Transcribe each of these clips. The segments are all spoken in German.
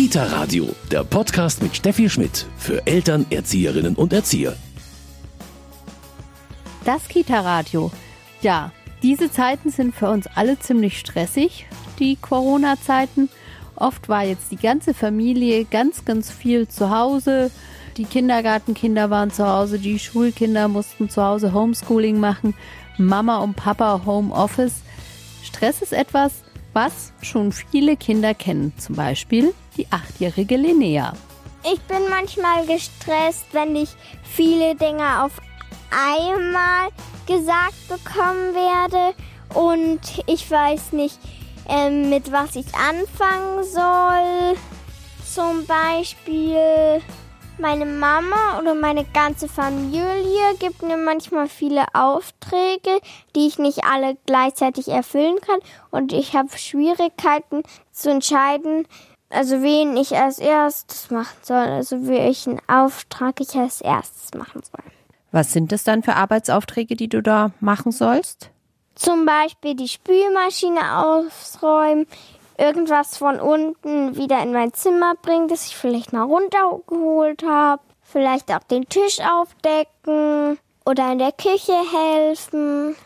Kita Radio, der Podcast mit Steffi Schmidt für Eltern, Erzieherinnen und Erzieher. Das Kita Radio. Ja, diese Zeiten sind für uns alle ziemlich stressig, die Corona-Zeiten. Oft war jetzt die ganze Familie ganz, ganz viel zu Hause. Die Kindergartenkinder waren zu Hause, die Schulkinder mussten zu Hause Homeschooling machen, Mama und Papa Homeoffice. Stress ist etwas, was schon viele Kinder kennen, zum Beispiel die achtjährige Linnea. Ich bin manchmal gestresst, wenn ich viele Dinge auf einmal gesagt bekommen werde und ich weiß nicht, äh, mit was ich anfangen soll. Zum Beispiel meine Mama oder meine ganze Familie gibt mir manchmal viele Aufträge, die ich nicht alle gleichzeitig erfüllen kann. Und ich habe Schwierigkeiten zu entscheiden, also wen ich als erstes machen soll, also welchen Auftrag ich als erstes machen soll. Was sind das dann für Arbeitsaufträge, die du da machen sollst? Zum Beispiel die Spülmaschine ausräumen, irgendwas von unten wieder in mein Zimmer bringen, das ich vielleicht mal runtergeholt habe. Vielleicht auch den Tisch aufdecken oder in der Küche helfen.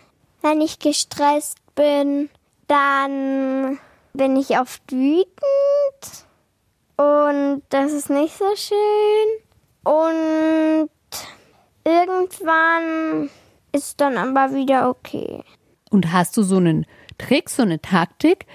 Wenn ich gestresst bin, dann bin ich oft wütend und das ist nicht so schön. Und irgendwann ist dann aber wieder okay. Und hast du so einen Trick, so eine Taktik,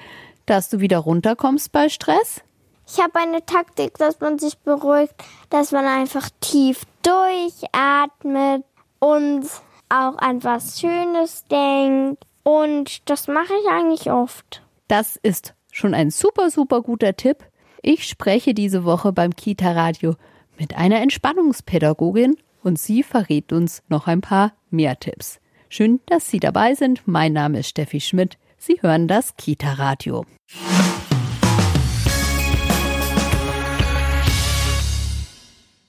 dass du wieder runterkommst bei Stress? Ich habe eine Taktik, dass man sich beruhigt, dass man einfach tief durchatmet und auch an was Schönes denkt. Und das mache ich eigentlich oft. Das ist schon ein super, super guter Tipp. Ich spreche diese Woche beim Kita Radio mit einer Entspannungspädagogin und sie verrät uns noch ein paar mehr Tipps. Schön, dass Sie dabei sind. Mein Name ist Steffi Schmidt. Sie hören das Kita Radio.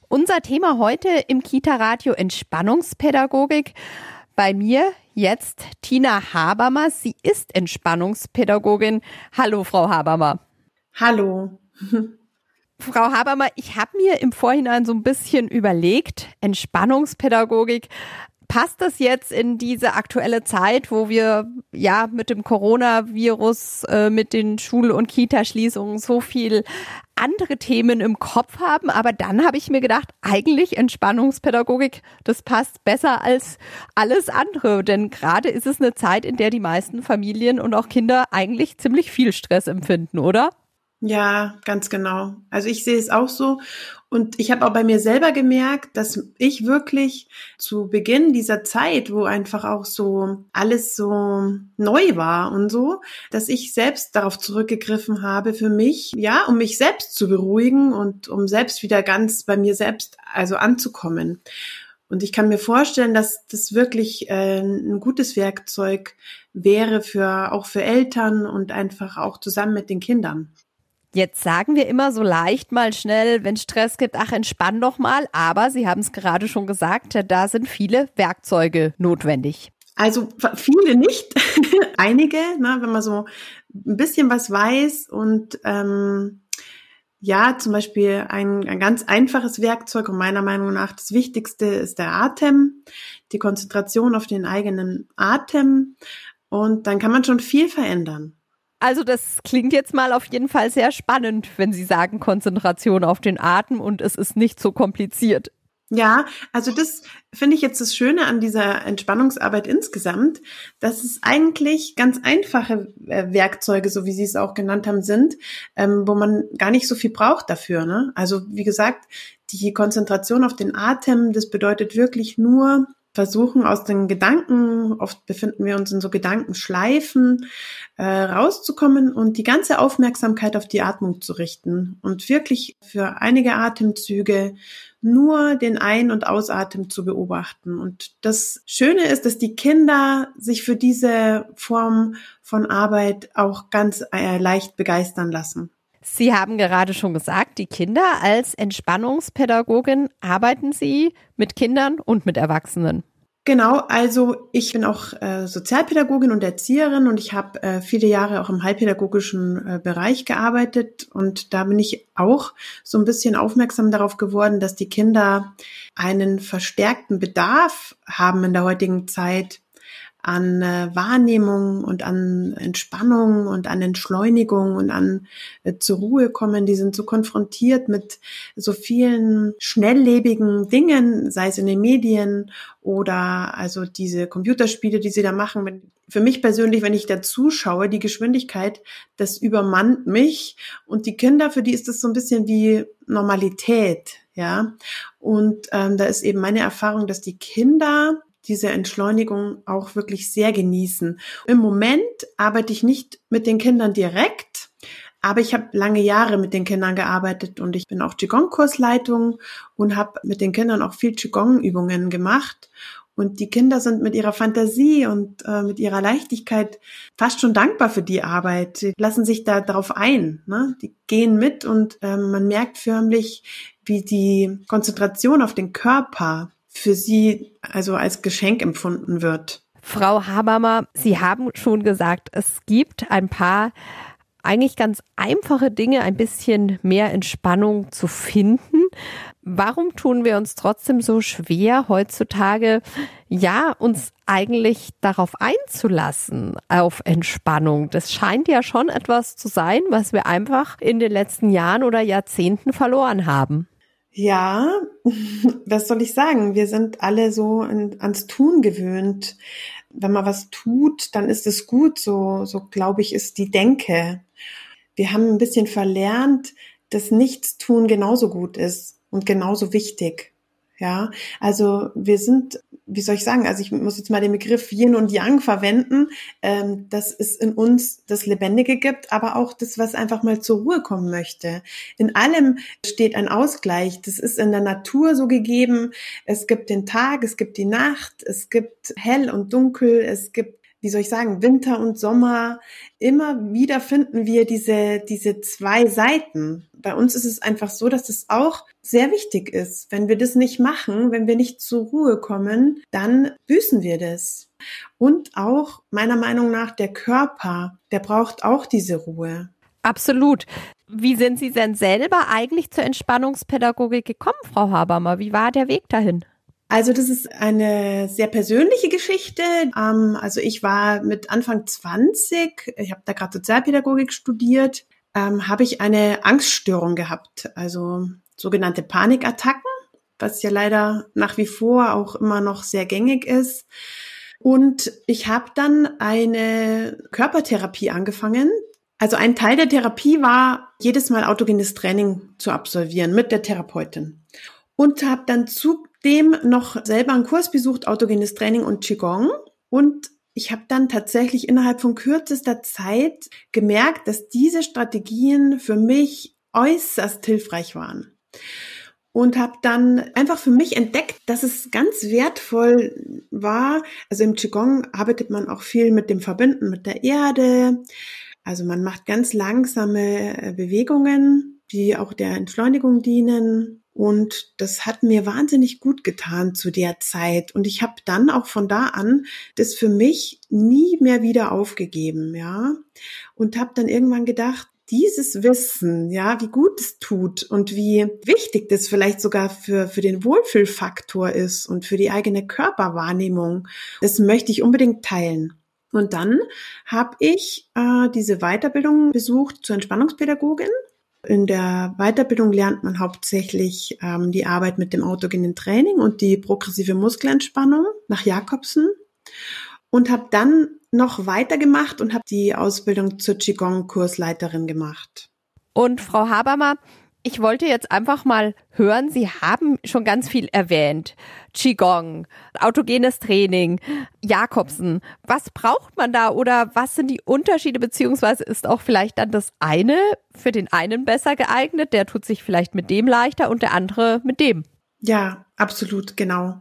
Unser Thema heute im Kita Radio Entspannungspädagogik. Bei mir jetzt Tina Habermer. Sie ist Entspannungspädagogin. Hallo, Frau Habermer. Hallo. Frau Habermer, ich habe mir im Vorhinein so ein bisschen überlegt, Entspannungspädagogik, passt das jetzt in diese aktuelle Zeit, wo wir ja mit dem Coronavirus, äh, mit den Schul- und Kitaschließungen so viel andere Themen im Kopf haben, aber dann habe ich mir gedacht, eigentlich Entspannungspädagogik, das passt besser als alles andere, denn gerade ist es eine Zeit, in der die meisten Familien und auch Kinder eigentlich ziemlich viel Stress empfinden, oder? Ja, ganz genau. Also ich sehe es auch so. Und ich habe auch bei mir selber gemerkt, dass ich wirklich zu Beginn dieser Zeit, wo einfach auch so alles so neu war und so, dass ich selbst darauf zurückgegriffen habe für mich, ja, um mich selbst zu beruhigen und um selbst wieder ganz bei mir selbst also anzukommen. Und ich kann mir vorstellen, dass das wirklich äh, ein gutes Werkzeug wäre für auch für Eltern und einfach auch zusammen mit den Kindern. Jetzt sagen wir immer so leicht mal schnell, wenn Stress gibt, ach, entspann doch mal. Aber Sie haben es gerade schon gesagt, da sind viele Werkzeuge notwendig. Also viele nicht, einige, ne, wenn man so ein bisschen was weiß und ähm, ja, zum Beispiel ein, ein ganz einfaches Werkzeug und meiner Meinung nach das Wichtigste ist der Atem, die Konzentration auf den eigenen Atem und dann kann man schon viel verändern. Also das klingt jetzt mal auf jeden Fall sehr spannend, wenn Sie sagen Konzentration auf den Atem und es ist nicht so kompliziert. Ja, also das finde ich jetzt das Schöne an dieser Entspannungsarbeit insgesamt, dass es eigentlich ganz einfache äh, Werkzeuge, so wie Sie es auch genannt haben, sind, ähm, wo man gar nicht so viel braucht dafür. Ne? Also wie gesagt, die Konzentration auf den Atem, das bedeutet wirklich nur versuchen aus den Gedanken, oft befinden wir uns in so Gedankenschleifen, äh, rauszukommen und die ganze Aufmerksamkeit auf die Atmung zu richten und wirklich für einige Atemzüge nur den Ein- und Ausatmen zu beobachten. Und das Schöne ist, dass die Kinder sich für diese Form von Arbeit auch ganz äh, leicht begeistern lassen. Sie haben gerade schon gesagt, die Kinder als Entspannungspädagogin arbeiten Sie mit Kindern und mit Erwachsenen. Genau, also ich bin auch äh, Sozialpädagogin und Erzieherin und ich habe äh, viele Jahre auch im heilpädagogischen äh, Bereich gearbeitet und da bin ich auch so ein bisschen aufmerksam darauf geworden, dass die Kinder einen verstärkten Bedarf haben in der heutigen Zeit, an äh, Wahrnehmung und an Entspannung und an Entschleunigung und an äh, zur Ruhe kommen. Die sind so konfrontiert mit so vielen schnelllebigen Dingen, sei es in den Medien oder also diese Computerspiele, die sie da machen. Für mich persönlich, wenn ich da zuschaue, die Geschwindigkeit, das übermannt mich. Und die Kinder, für die ist das so ein bisschen wie Normalität, ja. Und ähm, da ist eben meine Erfahrung, dass die Kinder diese Entschleunigung auch wirklich sehr genießen. Im Moment arbeite ich nicht mit den Kindern direkt, aber ich habe lange Jahre mit den Kindern gearbeitet und ich bin auch Qigong-Kursleitung und habe mit den Kindern auch viel Qigong-Übungen gemacht. Und die Kinder sind mit ihrer Fantasie und äh, mit ihrer Leichtigkeit fast schon dankbar für die Arbeit. Sie lassen sich da darauf ein. Ne? Die gehen mit und äh, man merkt förmlich, wie die Konzentration auf den Körper für sie also als Geschenk empfunden wird. Frau Habermer, Sie haben schon gesagt, es gibt ein paar eigentlich ganz einfache Dinge, ein bisschen mehr Entspannung zu finden. Warum tun wir uns trotzdem so schwer heutzutage, ja, uns eigentlich darauf einzulassen, auf Entspannung? Das scheint ja schon etwas zu sein, was wir einfach in den letzten Jahren oder Jahrzehnten verloren haben. Ja, was soll ich sagen? Wir sind alle so ans Tun gewöhnt. Wenn man was tut, dann ist es gut. So, so glaube ich, ist die Denke. Wir haben ein bisschen verlernt, dass Nichtstun genauso gut ist und genauso wichtig. Ja, also wir sind, wie soll ich sagen, also ich muss jetzt mal den Begriff Yin und Yang verwenden, ähm, dass es in uns das Lebendige gibt, aber auch das, was einfach mal zur Ruhe kommen möchte. In allem steht ein Ausgleich. Das ist in der Natur so gegeben. Es gibt den Tag, es gibt die Nacht, es gibt hell und dunkel, es gibt wie soll ich sagen, Winter und Sommer, immer wieder finden wir diese, diese zwei Seiten. Bei uns ist es einfach so, dass es auch sehr wichtig ist. Wenn wir das nicht machen, wenn wir nicht zur Ruhe kommen, dann büßen wir das. Und auch meiner Meinung nach der Körper, der braucht auch diese Ruhe. Absolut. Wie sind Sie denn selber eigentlich zur Entspannungspädagogik gekommen, Frau Habermer? Wie war der Weg dahin? Also das ist eine sehr persönliche Geschichte. Ähm, also ich war mit Anfang 20, ich habe da gerade Sozialpädagogik studiert, ähm, habe ich eine Angststörung gehabt, also sogenannte Panikattacken, was ja leider nach wie vor auch immer noch sehr gängig ist. Und ich habe dann eine Körpertherapie angefangen. Also ein Teil der Therapie war, jedes Mal autogenes Training zu absolvieren mit der Therapeutin. Und habe dann zu dem noch selber einen Kurs besucht, autogenes Training und Qigong. Und ich habe dann tatsächlich innerhalb von kürzester Zeit gemerkt, dass diese Strategien für mich äußerst hilfreich waren. Und habe dann einfach für mich entdeckt, dass es ganz wertvoll war. Also im Qigong arbeitet man auch viel mit dem Verbinden mit der Erde. Also man macht ganz langsame äh, Bewegungen, die auch der Entschleunigung dienen. Und das hat mir wahnsinnig gut getan zu der Zeit. Und ich habe dann auch von da an das für mich nie mehr wieder aufgegeben, ja. Und habe dann irgendwann gedacht, dieses Wissen, ja, wie gut es tut und wie wichtig das vielleicht sogar für, für den Wohlfühlfaktor ist und für die eigene Körperwahrnehmung, das möchte ich unbedingt teilen. Und dann habe ich äh, diese Weiterbildung besucht zur Entspannungspädagogin in der Weiterbildung lernt man hauptsächlich ähm, die Arbeit mit dem autogenen Training und die progressive Muskelentspannung nach Jakobsen und habe dann noch weitergemacht und habe die Ausbildung zur Qigong-Kursleiterin gemacht. Und Frau Habermer, ich wollte jetzt einfach mal hören, Sie haben schon ganz viel erwähnt. Qigong, autogenes Training, Jakobsen. Was braucht man da oder was sind die Unterschiede beziehungsweise ist auch vielleicht dann das eine für den einen besser geeignet, der tut sich vielleicht mit dem leichter und der andere mit dem? Ja, absolut, genau.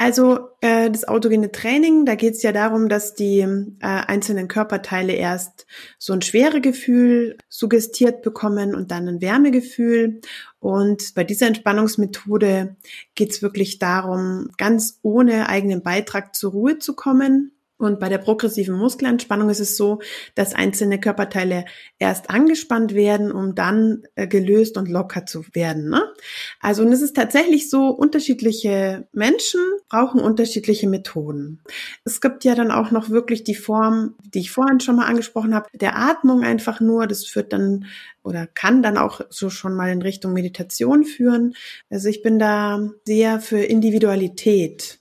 Also äh, das autogene Training, da geht es ja darum, dass die äh, einzelnen Körperteile erst so ein Schweregefühl suggestiert bekommen und dann ein Wärmegefühl. Und bei dieser Entspannungsmethode geht es wirklich darum, ganz ohne eigenen Beitrag zur Ruhe zu kommen und bei der progressiven Muskelentspannung ist es so, dass einzelne Körperteile erst angespannt werden, um dann äh, gelöst und locker zu werden. Ne? Also und es ist tatsächlich so, unterschiedliche Menschen brauchen unterschiedliche Methoden. Es gibt ja dann auch noch wirklich die Form, die ich vorhin schon mal angesprochen habe, der Atmung einfach nur. Das führt dann oder kann dann auch so schon mal in Richtung Meditation führen. Also ich bin da sehr für Individualität.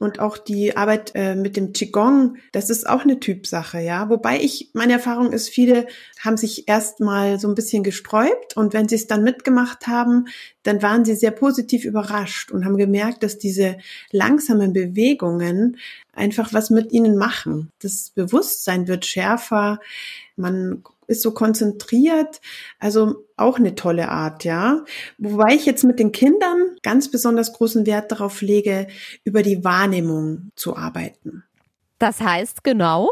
Und auch die Arbeit äh, mit dem Qigong, das ist auch eine Typsache, ja. Wobei ich, meine Erfahrung ist, viele haben sich erstmal so ein bisschen gesträubt und wenn sie es dann mitgemacht haben, dann waren sie sehr positiv überrascht und haben gemerkt, dass diese langsamen Bewegungen einfach was mit ihnen machen. Das Bewusstsein wird schärfer, man ist so konzentriert. Also auch eine tolle Art, ja. Wobei ich jetzt mit den Kindern ganz besonders großen Wert darauf lege, über die Wahrnehmung zu arbeiten. Das heißt genau?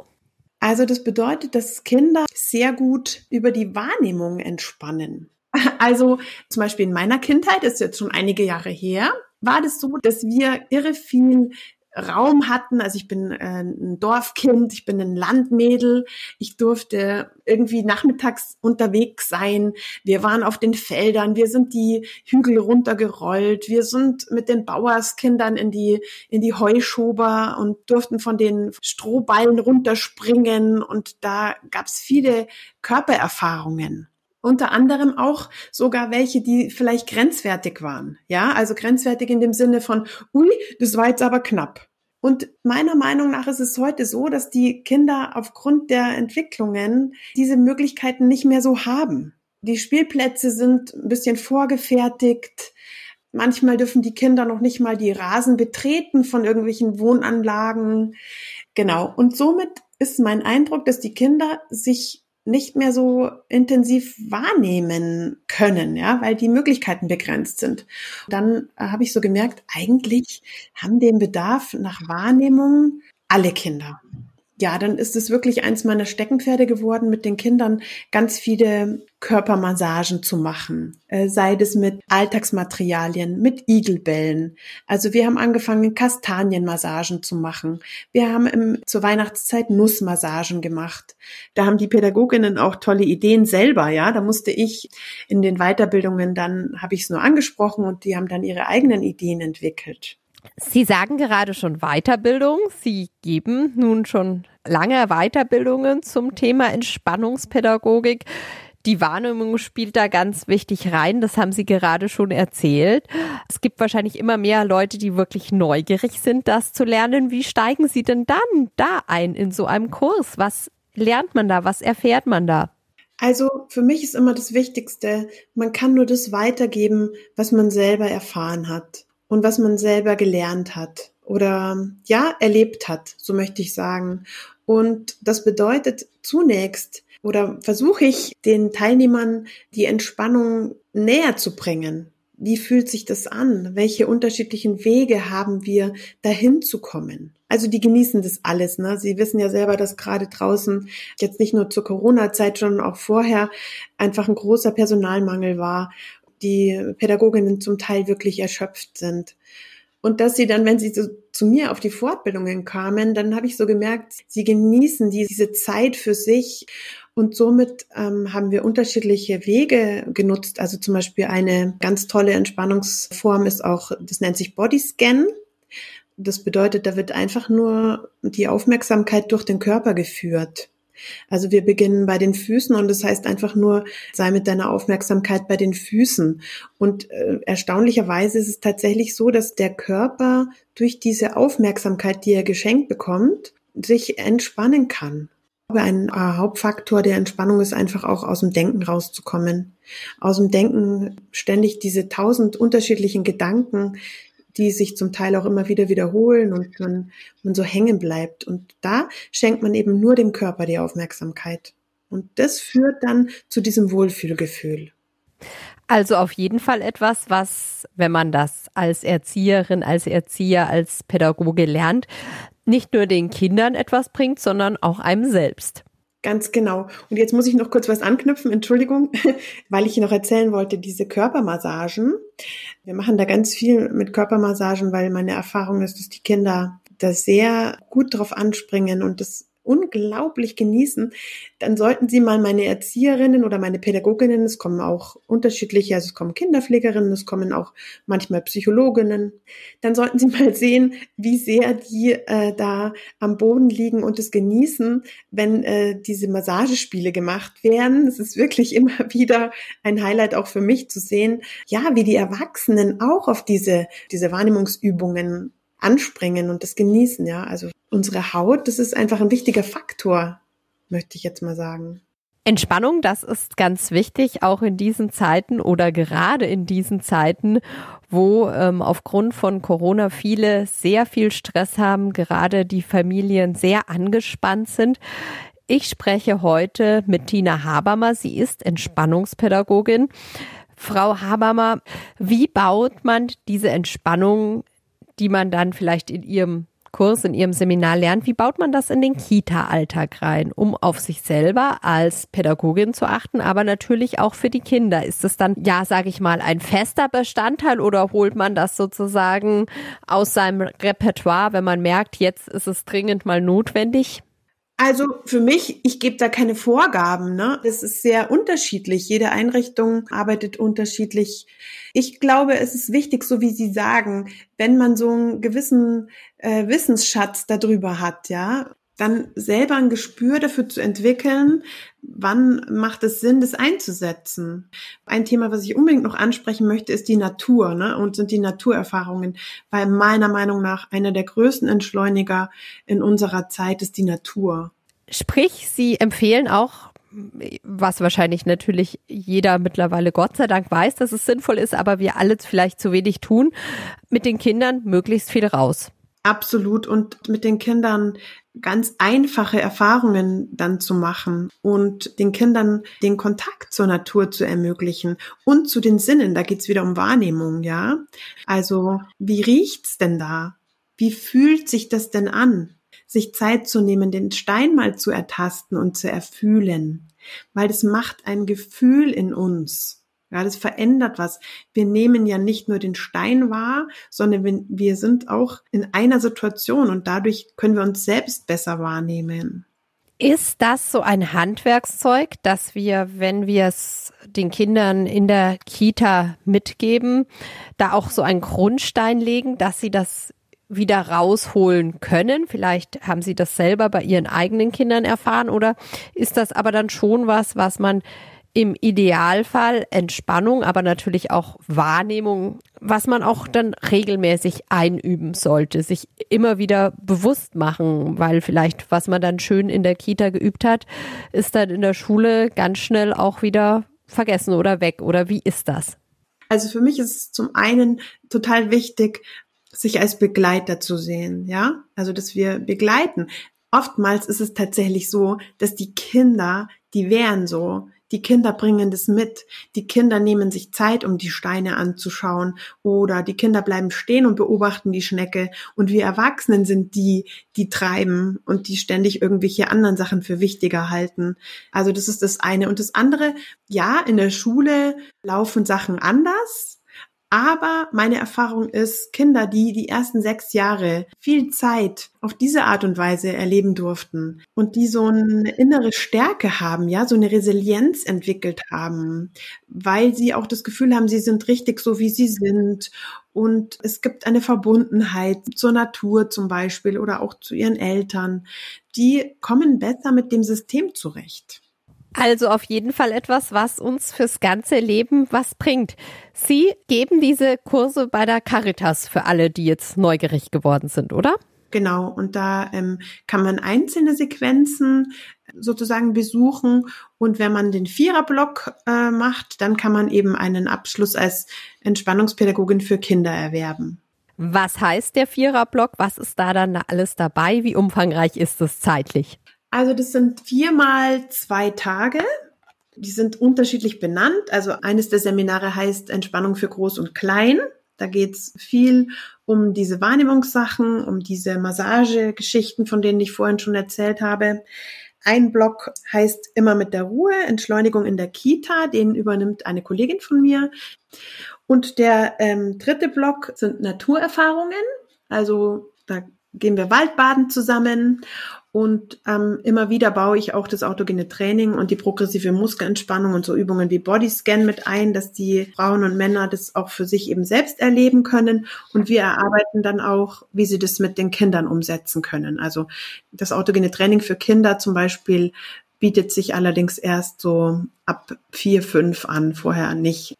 Also das bedeutet, dass Kinder sehr gut über die Wahrnehmung entspannen. Also zum Beispiel in meiner Kindheit, ist jetzt schon einige Jahre her, war das so, dass wir irre viel Raum hatten. Also ich bin äh, ein Dorfkind, ich bin ein Landmädel. Ich durfte irgendwie nachmittags unterwegs sein. Wir waren auf den Feldern, wir sind die Hügel runtergerollt, wir sind mit den Bauerskindern in die, in die Heuschober und durften von den Strohballen runterspringen. Und da gab's viele Körpererfahrungen unter anderem auch sogar welche, die vielleicht grenzwertig waren. Ja, also grenzwertig in dem Sinne von, ui, das war jetzt aber knapp. Und meiner Meinung nach ist es heute so, dass die Kinder aufgrund der Entwicklungen diese Möglichkeiten nicht mehr so haben. Die Spielplätze sind ein bisschen vorgefertigt. Manchmal dürfen die Kinder noch nicht mal die Rasen betreten von irgendwelchen Wohnanlagen. Genau. Und somit ist mein Eindruck, dass die Kinder sich nicht mehr so intensiv wahrnehmen können, ja, weil die Möglichkeiten begrenzt sind. Dann äh, habe ich so gemerkt, eigentlich haben den Bedarf nach Wahrnehmung alle Kinder ja, dann ist es wirklich eins meiner Steckenpferde geworden, mit den Kindern ganz viele Körpermassagen zu machen. Äh, sei das mit Alltagsmaterialien, mit Igelbällen. Also wir haben angefangen, Kastanienmassagen zu machen. Wir haben im, zur Weihnachtszeit Nussmassagen gemacht. Da haben die Pädagoginnen auch tolle Ideen selber, ja. Da musste ich in den Weiterbildungen dann, habe ich es nur angesprochen und die haben dann ihre eigenen Ideen entwickelt. Sie sagen gerade schon Weiterbildung. Sie geben nun schon lange Weiterbildungen zum Thema Entspannungspädagogik. Die Wahrnehmung spielt da ganz wichtig rein. Das haben Sie gerade schon erzählt. Es gibt wahrscheinlich immer mehr Leute, die wirklich neugierig sind, das zu lernen. Wie steigen Sie denn dann da ein in so einem Kurs? Was lernt man da? Was erfährt man da? Also für mich ist immer das Wichtigste, man kann nur das weitergeben, was man selber erfahren hat und was man selber gelernt hat oder ja, erlebt hat, so möchte ich sagen. Und das bedeutet zunächst oder versuche ich den Teilnehmern die Entspannung näher zu bringen. Wie fühlt sich das an? Welche unterschiedlichen Wege haben wir, dahin zu kommen? Also die genießen das alles. Ne? Sie wissen ja selber, dass gerade draußen jetzt nicht nur zur Corona-Zeit, sondern auch vorher einfach ein großer Personalmangel war die Pädagoginnen zum Teil wirklich erschöpft sind. Und dass sie dann, wenn sie zu, zu mir auf die Fortbildungen kamen, dann habe ich so gemerkt, sie genießen diese Zeit für sich und somit ähm, haben wir unterschiedliche Wege genutzt. Also zum Beispiel eine ganz tolle Entspannungsform ist auch, das nennt sich Bodyscan. Das bedeutet, da wird einfach nur die Aufmerksamkeit durch den Körper geführt. Also wir beginnen bei den Füßen und das heißt einfach nur, sei mit deiner Aufmerksamkeit bei den Füßen. Und äh, erstaunlicherweise ist es tatsächlich so, dass der Körper durch diese Aufmerksamkeit, die er geschenkt bekommt, sich entspannen kann. Ein äh, Hauptfaktor der Entspannung ist einfach auch aus dem Denken rauszukommen. Aus dem Denken ständig diese tausend unterschiedlichen Gedanken, die sich zum Teil auch immer wieder wiederholen und man, man so hängen bleibt. Und da schenkt man eben nur dem Körper die Aufmerksamkeit. Und das führt dann zu diesem Wohlfühlgefühl. Also auf jeden Fall etwas, was, wenn man das als Erzieherin, als Erzieher, als Pädagoge lernt, nicht nur den Kindern etwas bringt, sondern auch einem selbst. Ganz genau. Und jetzt muss ich noch kurz was anknüpfen, Entschuldigung, weil ich noch erzählen wollte, diese Körpermassagen. Wir machen da ganz viel mit Körpermassagen, weil meine Erfahrung ist, dass die Kinder da sehr gut drauf anspringen und das unglaublich genießen, dann sollten Sie mal meine Erzieherinnen oder meine Pädagoginnen, es kommen auch unterschiedliche, also es kommen Kinderpflegerinnen, es kommen auch manchmal Psychologinnen, dann sollten Sie mal sehen, wie sehr die äh, da am Boden liegen und es genießen, wenn äh, diese Massagespiele gemacht werden. Es ist wirklich immer wieder ein Highlight auch für mich zu sehen, ja, wie die Erwachsenen auch auf diese, diese Wahrnehmungsübungen anspringen und das genießen, ja. Also unsere Haut, das ist einfach ein wichtiger Faktor, möchte ich jetzt mal sagen. Entspannung, das ist ganz wichtig, auch in diesen Zeiten oder gerade in diesen Zeiten, wo ähm, aufgrund von Corona viele sehr viel Stress haben, gerade die Familien sehr angespannt sind. Ich spreche heute mit Tina Habermer. Sie ist Entspannungspädagogin. Frau Habermer, wie baut man diese Entspannung die man dann vielleicht in ihrem Kurs, in ihrem Seminar lernt, wie baut man das in den Kita-Alltag rein, um auf sich selber als Pädagogin zu achten, aber natürlich auch für die Kinder. Ist es dann, ja, sage ich mal, ein fester Bestandteil oder holt man das sozusagen aus seinem Repertoire, wenn man merkt, jetzt ist es dringend mal notwendig? Also für mich, ich gebe da keine Vorgaben. Ne? Es ist sehr unterschiedlich. Jede Einrichtung arbeitet unterschiedlich. Ich glaube, es ist wichtig, so wie Sie sagen, wenn man so einen gewissen äh, Wissensschatz darüber hat, ja, dann selber ein Gespür dafür zu entwickeln, wann macht es Sinn, das einzusetzen. Ein Thema, was ich unbedingt noch ansprechen möchte, ist die Natur ne? und sind die Naturerfahrungen, weil meiner Meinung nach einer der größten Entschleuniger in unserer Zeit ist die Natur. Sprich, Sie empfehlen auch was wahrscheinlich natürlich jeder mittlerweile Gott sei Dank weiß, dass es sinnvoll ist, aber wir alle vielleicht zu wenig tun, mit den Kindern möglichst viel raus. Absolut. Und mit den Kindern ganz einfache Erfahrungen dann zu machen und den Kindern den Kontakt zur Natur zu ermöglichen und zu den Sinnen. Da geht's wieder um Wahrnehmung, ja. Also, wie riecht's denn da? Wie fühlt sich das denn an? Sich Zeit zu nehmen, den Stein mal zu ertasten und zu erfühlen, weil das macht ein Gefühl in uns. Ja, das verändert was. Wir nehmen ja nicht nur den Stein wahr, sondern wir sind auch in einer Situation und dadurch können wir uns selbst besser wahrnehmen. Ist das so ein Handwerkszeug, dass wir, wenn wir es den Kindern in der Kita mitgeben, da auch so einen Grundstein legen, dass sie das wieder rausholen können? Vielleicht haben sie das selber bei ihren eigenen Kindern erfahren oder ist das aber dann schon was, was man im Idealfall Entspannung, aber natürlich auch Wahrnehmung, was man auch dann regelmäßig einüben sollte, sich immer wieder bewusst machen, weil vielleicht, was man dann schön in der Kita geübt hat, ist dann in der Schule ganz schnell auch wieder vergessen oder weg. Oder wie ist das? Also für mich ist es zum einen total wichtig, sich als Begleiter zu sehen, ja? Also, dass wir begleiten. Oftmals ist es tatsächlich so, dass die Kinder, die wären so, die Kinder bringen das mit. Die Kinder nehmen sich Zeit, um die Steine anzuschauen oder die Kinder bleiben stehen und beobachten die Schnecke und wir Erwachsenen sind die, die treiben und die ständig irgendwelche anderen Sachen für wichtiger halten. Also das ist das eine. Und das andere, ja, in der Schule laufen Sachen anders aber meine Erfahrung ist, Kinder, die die ersten sechs Jahre viel Zeit auf diese Art und Weise erleben durften und die so eine innere Stärke haben, ja, so eine Resilienz entwickelt haben, weil sie auch das Gefühl haben, sie sind richtig so, wie sie sind und es gibt eine Verbundenheit zur Natur zum Beispiel oder auch zu ihren Eltern, die kommen besser mit dem System zurecht. Also auf jeden Fall etwas, was uns fürs ganze Leben was bringt. Sie geben diese Kurse bei der Caritas für alle, die jetzt neugierig geworden sind, oder? Genau, und da ähm, kann man einzelne Sequenzen sozusagen besuchen. Und wenn man den Viererblock äh, macht, dann kann man eben einen Abschluss als Entspannungspädagogin für Kinder erwerben. Was heißt der Viererblock? Was ist da dann alles dabei? Wie umfangreich ist es zeitlich? Also das sind viermal zwei Tage. Die sind unterschiedlich benannt. Also eines der Seminare heißt Entspannung für Groß und Klein. Da geht's viel um diese Wahrnehmungssachen, um diese Massagegeschichten, von denen ich vorhin schon erzählt habe. Ein Block heißt immer mit der Ruhe, Entschleunigung in der Kita, den übernimmt eine Kollegin von mir. Und der ähm, dritte Block sind Naturerfahrungen. Also da gehen wir Waldbaden zusammen und ähm, immer wieder baue ich auch das autogene Training und die progressive Muskelentspannung und so Übungen wie Bodyscan mit ein, dass die Frauen und Männer das auch für sich eben selbst erleben können. Und wir erarbeiten dann auch, wie sie das mit den Kindern umsetzen können. Also das autogene Training für Kinder zum Beispiel bietet sich allerdings erst so ab vier, fünf an, vorher nicht.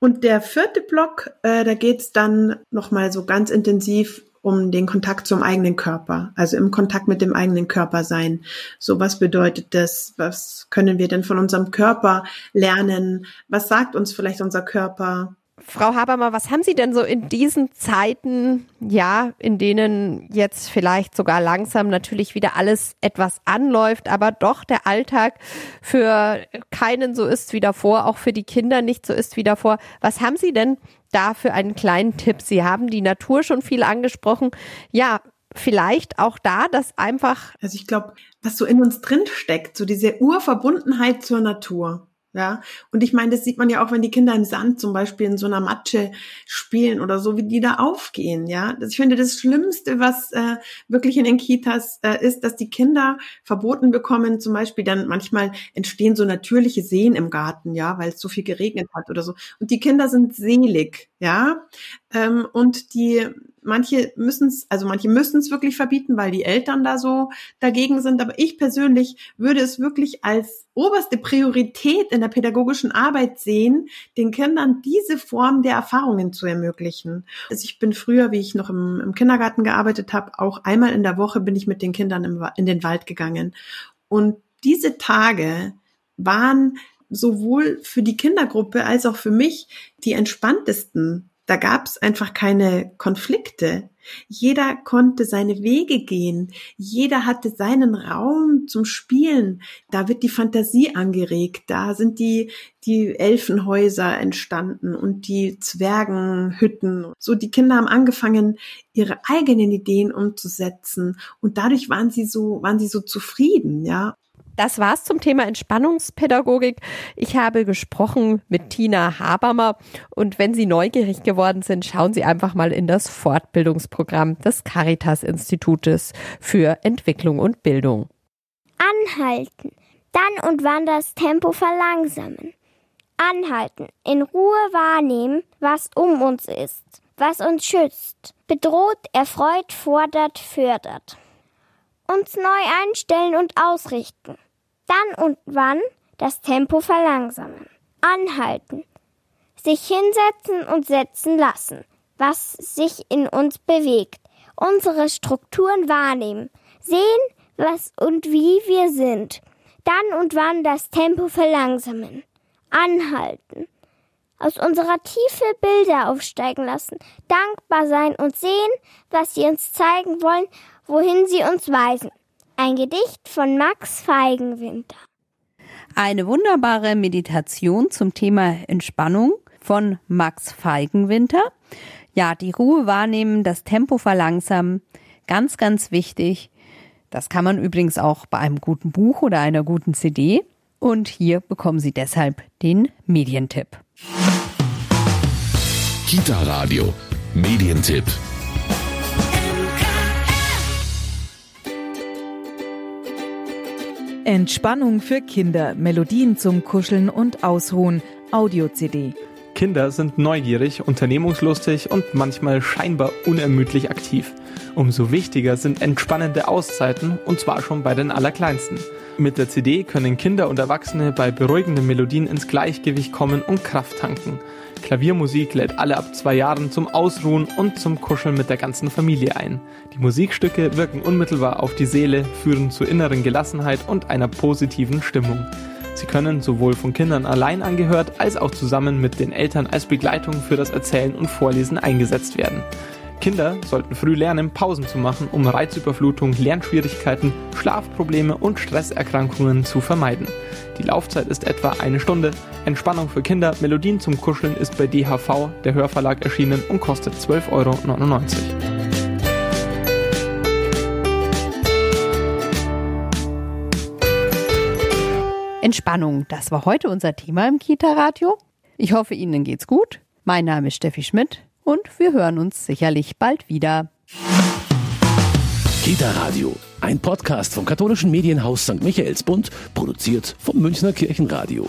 Und der vierte Block, äh, da geht's dann nochmal so ganz intensiv um den Kontakt zum eigenen Körper, also im Kontakt mit dem eigenen Körper sein. So, was bedeutet das? Was können wir denn von unserem Körper lernen? Was sagt uns vielleicht unser Körper? Frau Habermer, was haben Sie denn so in diesen Zeiten, ja, in denen jetzt vielleicht sogar langsam natürlich wieder alles etwas anläuft, aber doch der Alltag für keinen so ist wie davor, auch für die Kinder nicht so ist wie davor. Was haben Sie denn da für einen kleinen Tipp? Sie haben die Natur schon viel angesprochen. Ja, vielleicht auch da, dass einfach. Also ich glaube, was so in uns drin steckt, so diese Urverbundenheit zur Natur. Ja, und ich meine, das sieht man ja auch, wenn die Kinder im Sand zum Beispiel in so einer Matsche spielen oder so, wie die da aufgehen. Ja, ich finde, das Schlimmste, was äh, wirklich in den Kitas äh, ist, dass die Kinder verboten bekommen, zum Beispiel dann manchmal entstehen so natürliche Seen im Garten, ja, weil es so viel geregnet hat oder so. Und die Kinder sind selig, ja, ähm, und die manche müssen es, also manche müssen es wirklich verbieten, weil die Eltern da so dagegen sind. Aber ich persönlich würde es wirklich als oberste Priorität in der pädagogischen Arbeit sehen, den Kindern diese Form der Erfahrungen zu ermöglichen. Also ich bin früher, wie ich noch im, im Kindergarten gearbeitet habe, auch einmal in der Woche bin ich mit den Kindern im, in den Wald gegangen. Und diese Tage waren sowohl für die Kindergruppe als auch für mich die entspanntesten da gab es einfach keine Konflikte. Jeder konnte seine Wege gehen. Jeder hatte seinen Raum zum Spielen. Da wird die Fantasie angeregt. Da sind die, die Elfenhäuser entstanden und die Zwergenhütten. So, die Kinder haben angefangen, ihre eigenen Ideen umzusetzen. Und dadurch waren sie so, waren sie so zufrieden, ja. Das war's zum Thema Entspannungspädagogik. Ich habe gesprochen mit Tina Habermer und wenn Sie neugierig geworden sind, schauen Sie einfach mal in das Fortbildungsprogramm des Caritas Institutes für Entwicklung und Bildung. Anhalten. Dann und wann das Tempo verlangsamen. Anhalten. In Ruhe wahrnehmen, was um uns ist, was uns schützt. Bedroht, erfreut, fordert, fördert uns neu einstellen und ausrichten. Dann und wann das Tempo verlangsamen. Anhalten. Sich hinsetzen und setzen lassen, was sich in uns bewegt. Unsere Strukturen wahrnehmen. Sehen, was und wie wir sind. Dann und wann das Tempo verlangsamen. Anhalten. Aus unserer Tiefe Bilder aufsteigen lassen. Dankbar sein und sehen, was sie uns zeigen wollen wohin sie uns weisen. Ein Gedicht von Max Feigenwinter. Eine wunderbare Meditation zum Thema Entspannung von Max Feigenwinter. Ja, die Ruhe wahrnehmen, das Tempo verlangsamen, ganz, ganz wichtig. Das kann man übrigens auch bei einem guten Buch oder einer guten CD. Und hier bekommen Sie deshalb den Medientipp. Kita Radio, Medientipp. Entspannung für Kinder, Melodien zum Kuscheln und Ausruhen, Audio-CD. Kinder sind neugierig, unternehmungslustig und manchmal scheinbar unermüdlich aktiv. Umso wichtiger sind entspannende Auszeiten und zwar schon bei den Allerkleinsten. Mit der CD können Kinder und Erwachsene bei beruhigenden Melodien ins Gleichgewicht kommen und Kraft tanken. Klaviermusik lädt alle ab zwei Jahren zum Ausruhen und zum Kuscheln mit der ganzen Familie ein. Die Musikstücke wirken unmittelbar auf die Seele, führen zur inneren Gelassenheit und einer positiven Stimmung. Sie können sowohl von Kindern allein angehört als auch zusammen mit den Eltern als Begleitung für das Erzählen und Vorlesen eingesetzt werden. Kinder sollten früh lernen, Pausen zu machen, um Reizüberflutung, Lernschwierigkeiten, Schlafprobleme und Stresserkrankungen zu vermeiden. Die Laufzeit ist etwa eine Stunde. Entspannung für Kinder, Melodien zum Kuscheln ist bei DHV, der Hörverlag, erschienen und kostet 12,99 Euro. Entspannung, das war heute unser Thema im Kita-Radio. Ich hoffe, Ihnen geht's gut. Mein Name ist Steffi Schmidt und wir hören uns sicherlich bald wieder. Kita Radio, ein Podcast vom katholischen Medienhaus St. Michaelsbund, produziert vom Münchner Kirchenradio.